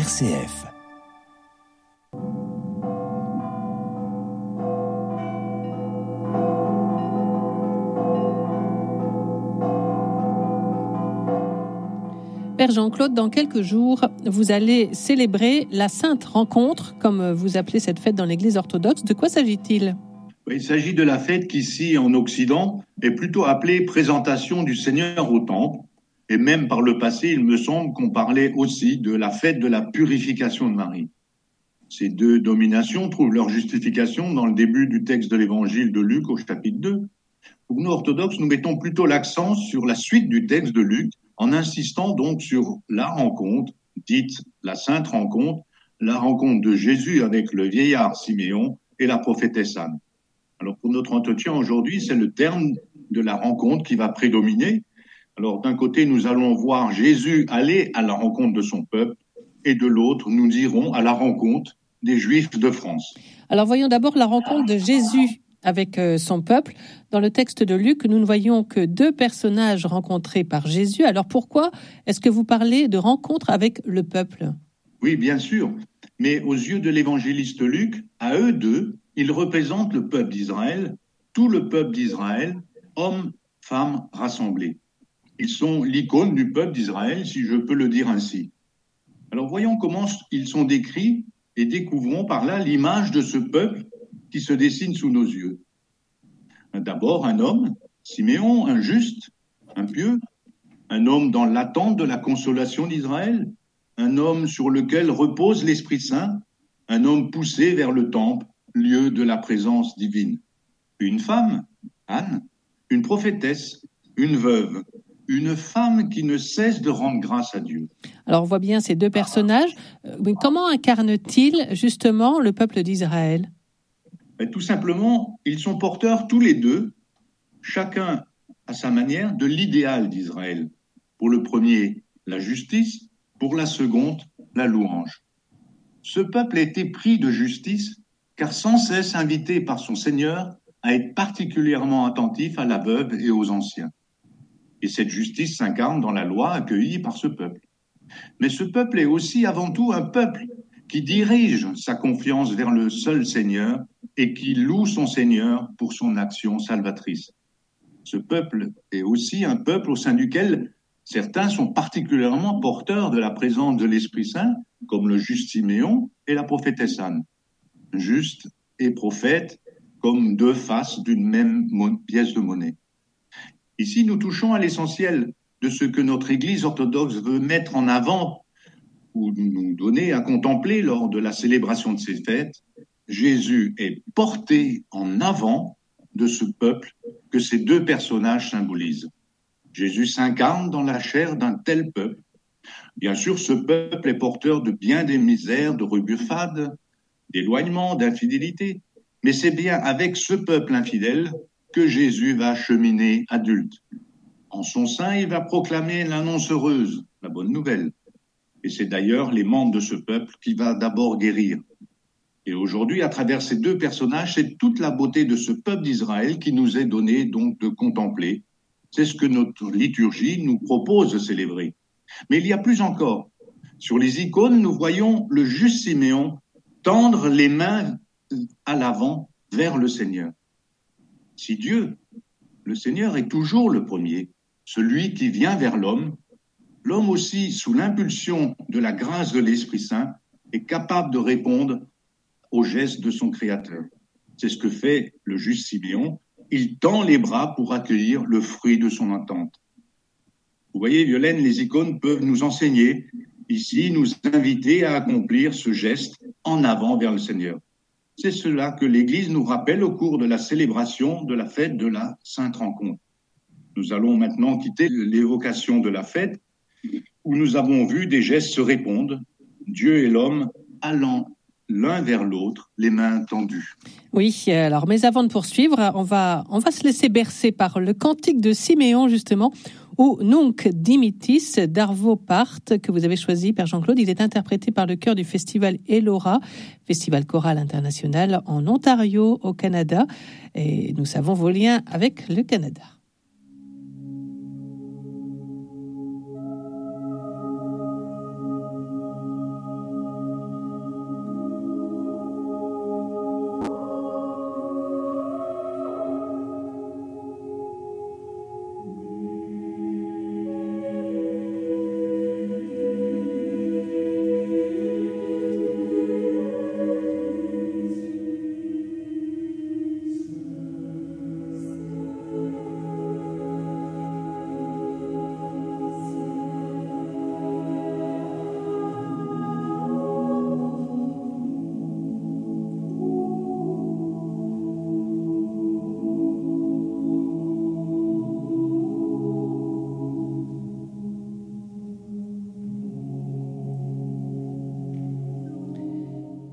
RCF. Père Jean-Claude, dans quelques jours, vous allez célébrer la Sainte Rencontre, comme vous appelez cette fête dans l'Église orthodoxe. De quoi s'agit-il? Il s'agit de la fête qui, ici, en Occident, est plutôt appelée présentation du Seigneur au Temple. Et même par le passé, il me semble qu'on parlait aussi de la fête de la purification de Marie. Ces deux dominations trouvent leur justification dans le début du texte de l'évangile de Luc au chapitre 2. Pour nous orthodoxes, nous mettons plutôt l'accent sur la suite du texte de Luc en insistant donc sur la rencontre, dite la sainte rencontre, la rencontre de Jésus avec le vieillard Siméon et la prophétesse Anne. Alors pour notre entretien aujourd'hui, c'est le terme de la rencontre qui va prédominer. Alors d'un côté, nous allons voir Jésus aller à la rencontre de son peuple et de l'autre, nous irons à la rencontre des Juifs de France. Alors voyons d'abord la rencontre de Jésus avec euh, son peuple. Dans le texte de Luc, nous ne voyons que deux personnages rencontrés par Jésus. Alors pourquoi est-ce que vous parlez de rencontre avec le peuple? Oui, bien sûr. Mais aux yeux de l'évangéliste Luc, à eux deux, ils représentent le peuple d'Israël, tout le peuple d'Israël, hommes, femmes rassemblés. Ils sont l'icône du peuple d'Israël, si je peux le dire ainsi. Alors voyons comment ils sont décrits et découvrons par là l'image de ce peuple qui se dessine sous nos yeux. D'abord un homme, Siméon, un juste, un pieux, un homme dans l'attente de la consolation d'Israël, un homme sur lequel repose l'Esprit Saint, un homme poussé vers le temple, lieu de la présence divine. Une femme, Anne, une prophétesse, une veuve, une femme qui ne cesse de rendre grâce à Dieu. Alors on voit bien ces deux personnages. Euh, mais comment incarne-t-il justement le peuple d'Israël? Tout simplement, ils sont porteurs tous les deux, chacun à sa manière, de l'idéal d'Israël. Pour le premier, la justice, pour la seconde, la louange. Ce peuple a été pris de justice car sans cesse invité par son Seigneur à être particulièrement attentif à la veuve et aux anciens. Et cette justice s'incarne dans la loi accueillie par ce peuple. Mais ce peuple est aussi avant tout un peuple qui dirige sa confiance vers le seul Seigneur et qui loue son Seigneur pour son action salvatrice. Ce peuple est aussi un peuple au sein duquel certains sont particulièrement porteurs de la présence de l'Esprit Saint, comme le juste Siméon et la prophétesse Anne. Juste et prophète comme deux faces d'une même pièce de monnaie. Ici, nous touchons à l'essentiel de ce que notre Église orthodoxe veut mettre en avant ou nous donner à contempler lors de la célébration de ces fêtes, Jésus est porté en avant de ce peuple que ces deux personnages symbolisent. Jésus s'incarne dans la chair d'un tel peuple. Bien sûr, ce peuple est porteur de bien des misères, de rebuffades, d'éloignement, d'infidélité, mais c'est bien avec ce peuple infidèle que Jésus va cheminer adulte. En son sein, il va proclamer l'annonce heureuse, la bonne nouvelle. Et c'est d'ailleurs les membres de ce peuple qui va d'abord guérir. Et aujourd'hui, à travers ces deux personnages, c'est toute la beauté de ce peuple d'Israël qui nous est donnée donc de contempler. C'est ce que notre liturgie nous propose de célébrer. Mais il y a plus encore. Sur les icônes, nous voyons le juste Siméon tendre les mains à l'avant vers le Seigneur. Si Dieu, le Seigneur, est toujours le premier, celui qui vient vers l'homme, l'homme aussi, sous l'impulsion de la grâce de l'Esprit Saint, est capable de répondre aux gestes de son Créateur. C'est ce que fait le juste Simeon. Il tend les bras pour accueillir le fruit de son attente. Vous voyez, Violaine, les icônes peuvent nous enseigner, ici, nous inviter à accomplir ce geste en avant vers le Seigneur. C'est cela que l'Église nous rappelle au cours de la célébration de la fête de la Sainte Rencontre. Nous allons maintenant quitter l'évocation de la fête où nous avons vu des gestes se répondre, Dieu et l'homme allant l'un vers l'autre, les mains tendues. Oui, alors, mais avant de poursuivre, on va, on va se laisser bercer par le cantique de Siméon, justement, ou Nunc Dimitis d'Arvo Part, que vous avez choisi, Père Jean-Claude. Il est interprété par le chœur du festival Elora, festival choral international en Ontario, au Canada. Et nous savons vos liens avec le Canada.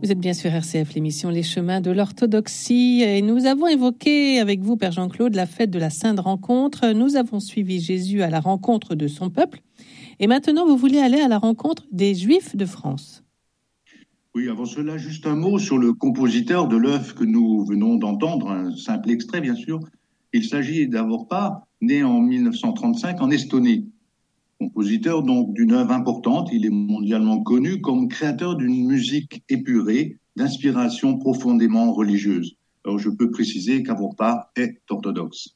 Vous êtes bien sur RCF, l'émission Les chemins de l'orthodoxie, et nous avons évoqué avec vous, Père Jean-Claude, la fête de la Sainte Rencontre. Nous avons suivi Jésus à la rencontre de son peuple, et maintenant vous voulez aller à la rencontre des Juifs de France. Oui, avant cela, juste un mot sur le compositeur de l'œuvre que nous venons d'entendre, un simple extrait bien sûr. Il s'agit d'Avorpa, né en 1935 en Estonie. Compositeur donc d'une œuvre importante, il est mondialement connu comme créateur d'une musique épurée, d'inspiration profondément religieuse. Alors je peux préciser qu'Avorpa est orthodoxe.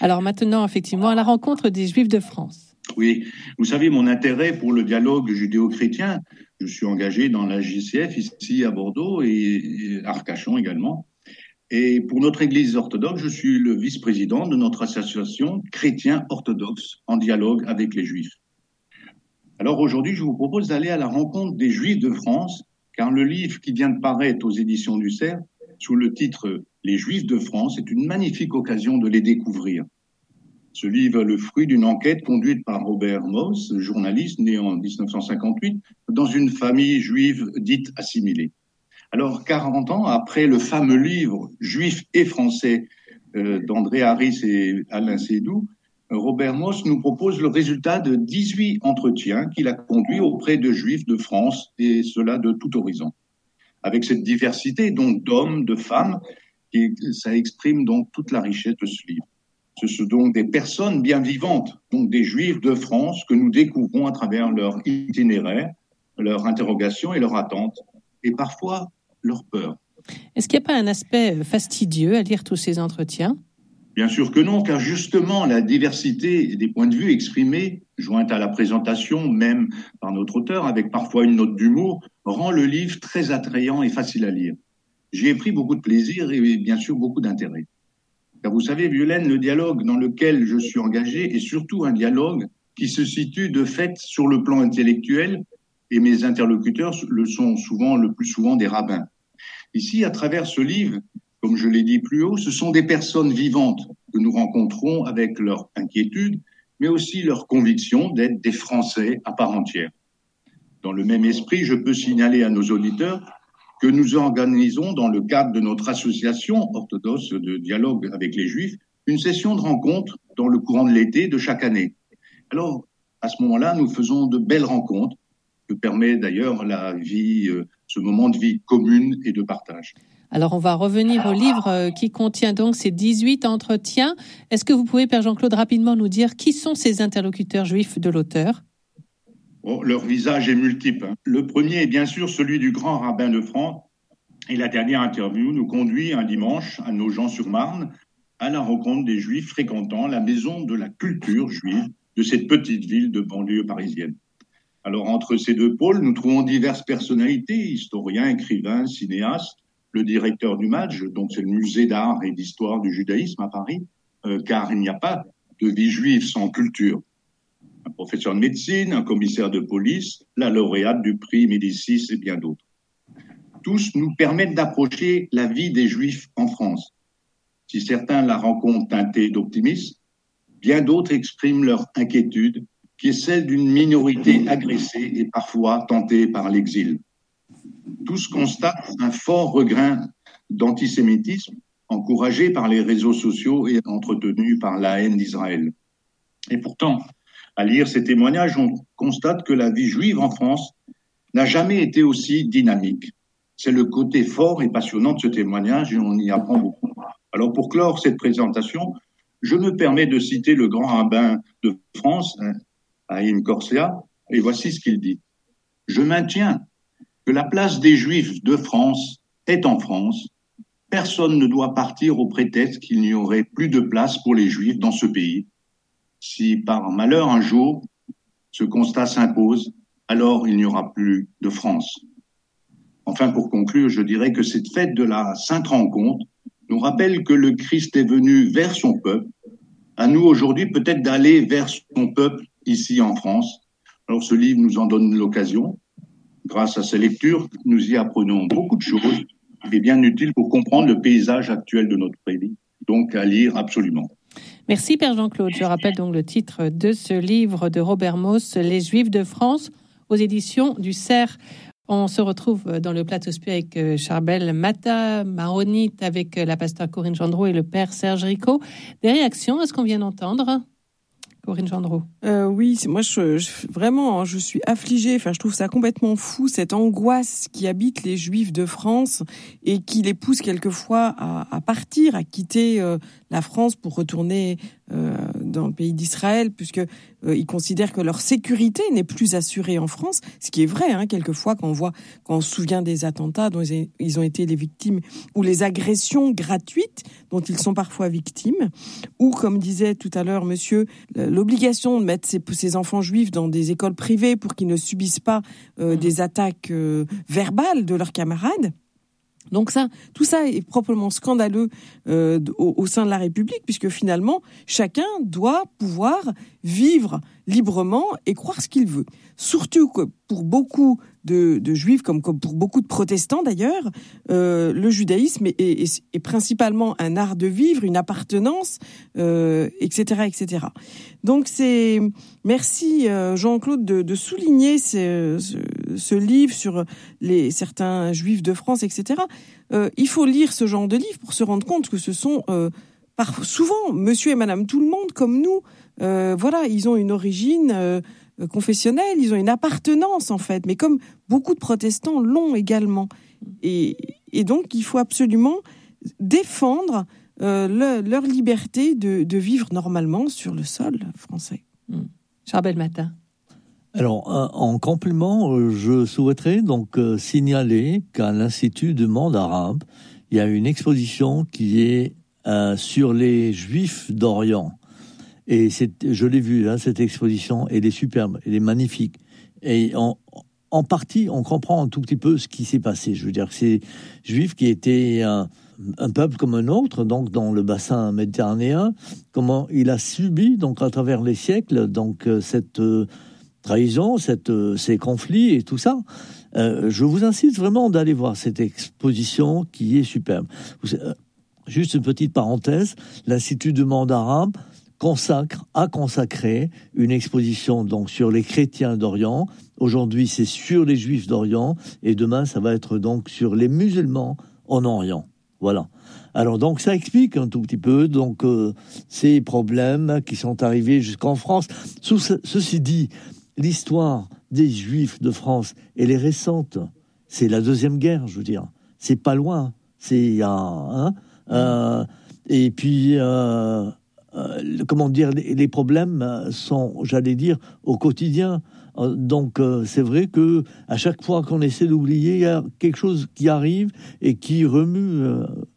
Alors maintenant, effectivement, à la rencontre des Juifs de France. Oui, vous savez, mon intérêt pour le dialogue judéo-chrétien, je suis engagé dans la JCF ici à Bordeaux et à Arcachon également. Et pour notre Église orthodoxe, je suis le vice-président de notre association chrétien orthodoxe en dialogue avec les Juifs. Alors aujourd'hui, je vous propose d'aller à la rencontre des Juifs de France, car le livre qui vient de paraître aux éditions du CERF, sous le titre Les Juifs de France, est une magnifique occasion de les découvrir. Ce livre est le fruit d'une enquête conduite par Robert Moss, journaliste né en 1958, dans une famille juive dite assimilée. Alors, 40 ans après le fameux livre Juifs et Français euh, d'André Harris et Alain Sédou, Robert Moss nous propose le résultat de 18 entretiens qu'il a conduits auprès de Juifs de France, et cela de tout horizon. Avec cette diversité, donc d'hommes, de femmes, ça exprime donc toute la richesse de ce livre. Ce sont donc des personnes bien vivantes, donc des Juifs de France que nous découvrons à travers leur itinéraire, leur interrogation et leur attente, et parfois leur peur. Est-ce qu'il n'y a pas un aspect fastidieux à lire tous ces entretiens? Bien sûr que non, car justement la diversité des points de vue exprimés, jointe à la présentation même par notre auteur, avec parfois une note d'humour, rend le livre très attrayant et facile à lire. J'y ai pris beaucoup de plaisir et bien sûr beaucoup d'intérêt. Car vous savez, Violaine, le dialogue dans lequel je suis engagé est surtout un dialogue qui se situe de fait sur le plan intellectuel et mes interlocuteurs le sont souvent, le plus souvent des rabbins. Ici, à travers ce livre, comme je l'ai dit plus haut, ce sont des personnes vivantes que nous rencontrons avec leur inquiétude, mais aussi leur conviction d'être des Français à part entière. Dans le même esprit, je peux signaler à nos auditeurs que nous organisons dans le cadre de notre association orthodoxe de dialogue avec les Juifs une session de rencontre dans le courant de l'été de chaque année. Alors, à ce moment-là, nous faisons de belles rencontres que permet d'ailleurs la vie, euh, ce moment de vie commune et de partage. Alors, on va revenir au livre euh, qui contient donc ces 18 entretiens. Est-ce que vous pouvez, Père Jean-Claude, rapidement nous dire qui sont ces interlocuteurs juifs de l'auteur? Leur visage est multiple. Hein. Le premier est bien sûr celui du grand rabbin de France. Et la dernière interview nous conduit un dimanche à Nogent-sur-Marne à la rencontre des juifs fréquentant la maison de la culture juive de cette petite ville de banlieue parisienne. Alors, entre ces deux pôles, nous trouvons diverses personnalités, historiens, écrivains, cinéastes, le directeur du match, donc c'est le musée d'art et d'histoire du judaïsme à Paris, euh, car il n'y a pas de vie juive sans culture. Un professeur de médecine, un commissaire de police, la lauréate du prix Médicis et bien d'autres. Tous nous permettent d'approcher la vie des juifs en France. Si certains la rencontrent teintée d'optimisme, bien d'autres expriment leur inquiétude qui est celle d'une minorité agressée et parfois tentée par l'exil. Tous constatent un fort regain d'antisémitisme encouragé par les réseaux sociaux et entretenu par la haine d'Israël. Et pourtant, à lire ces témoignages, on constate que la vie juive en France n'a jamais été aussi dynamique. C'est le côté fort et passionnant de ce témoignage et on y apprend beaucoup. Alors pour clore cette présentation, je me permets de citer le grand rabbin de France, Haïm Corsia, et voici ce qu'il dit. Je maintiens que la place des Juifs de France est en France. Personne ne doit partir au prétexte qu'il n'y aurait plus de place pour les Juifs dans ce pays. Si par malheur un jour ce constat s'impose, alors il n'y aura plus de France. Enfin, pour conclure, je dirais que cette fête de la Sainte Rencontre nous rappelle que le Christ est venu vers son peuple. À nous aujourd'hui peut-être d'aller vers son peuple ici en France. Alors ce livre nous en donne l'occasion. Grâce à ces lectures, nous y apprenons beaucoup de choses et bien utiles pour comprendre le paysage actuel de notre pays. Donc à lire absolument. Merci Père Jean-Claude. Je rappelle donc le titre de ce livre de Robert Moss, Les Juifs de France, aux éditions du CERF. On se retrouve dans le plateau spi avec euh, Charbel Mata, Maronite, avec euh, la pasteur Corinne Gendreau et le père Serge Rico. Des réactions à ce qu'on vient d'entendre? Corinne Gendreau. Euh, oui, moi vraiment je suis affligée. Enfin, je trouve ça complètement fou cette angoisse qui habite les Juifs de France et qui les pousse quelquefois à, à partir, à quitter euh, la France pour retourner euh, dans le pays d'Israël, puisque euh, ils considèrent que leur sécurité n'est plus assurée en France, ce qui est vrai. Hein, quelquefois, quand on voit, quand on se souvient des attentats dont ils ont été les victimes, ou les agressions gratuites dont ils sont parfois victimes, ou comme disait tout à l'heure Monsieur, l'obligation de mettre ses, enfants juifs dans des écoles privées pour qu'ils ne subissent pas euh, mmh. des attaques verbales de leurs camarades. Donc ça, tout ça est proprement scandaleux euh, au, sein de la République, puisque finalement, chacun doit pouvoir vivre librement et croire ce qu'il veut. Surtout que pour beaucoup de, juifs, comme, pour beaucoup de protestants d'ailleurs, euh, le judaïsme est, principalement un art de vivre, une appartenance, euh, etc., etc. Donc c'est merci euh, Jean-Claude de, souligner ce, ce, livre sur les certains juifs de France, etc. il faut lire ce genre de livre pour se rendre compte que ce sont par, souvent Monsieur et Madame tout le monde comme nous. voilà, ils ont une origine euh, confessionnels, ils ont une appartenance en fait, mais comme beaucoup de protestants l'ont également. Et, donc il faut absolument défendre euh, leur liberté de, vivre normalement sur le sol français. Mmh. Charbel Matin. Alors, euh, en complément, je souhaiterais donc signaler qu'à l'Institut de monde arabe, il y a une exposition qui est sur les Juifs d'Orient. Et je l'ai vu, hein, cette exposition, elle est superbe, elle est magnifique. Et en, partie, on comprend un tout petit peu ce qui s'est passé. Je veux dire, ces juifs qui étaient un, peuple comme un autre, donc dans le bassin méditerranéen, comment il a subi, donc à travers les siècles, donc euh, cette euh, trahison, euh, ces conflits et tout ça. je vous incite vraiment d'aller voir cette exposition qui est superbe. Juste une petite parenthèse, l'Institut de monde arabe consacre, a consacré une exposition donc sur les chrétiens d'Orient. Aujourd'hui, c'est sur les juifs d'Orient et demain, ça va être donc sur les musulmans en Orient. Voilà. Alors donc ça explique un tout petit peu donc euh, ces problèmes qui sont arrivés jusqu'en France. ceci dit, l'histoire des Juifs de France elle est récente. C'est la deuxième guerre, je veux dire. C'est pas loin. C'est il y a hein, euh, et puis euh, euh, comment dire, les, problèmes euh, sont, j'allais dire, au quotidien. Euh, donc c'est vrai que à chaque fois qu'on essaie d'oublier, il y a quelque chose qui arrive et qui remue.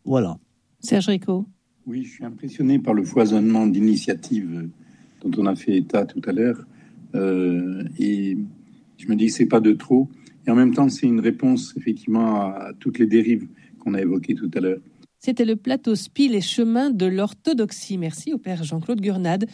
voilà. Serge Rico. Oui, je suis impressionné par le foisonnement d'initiatives dont on a fait état tout à l'heure. Et je me dis que c'est pas de trop. Et en même temps, c'est une réponse effectivement à toutes les dérives qu'on a évoquées tout à l'heure. C'était le plateau SPI, les chemins de l'orthodoxie. Merci au père Jean-Claude Gurnade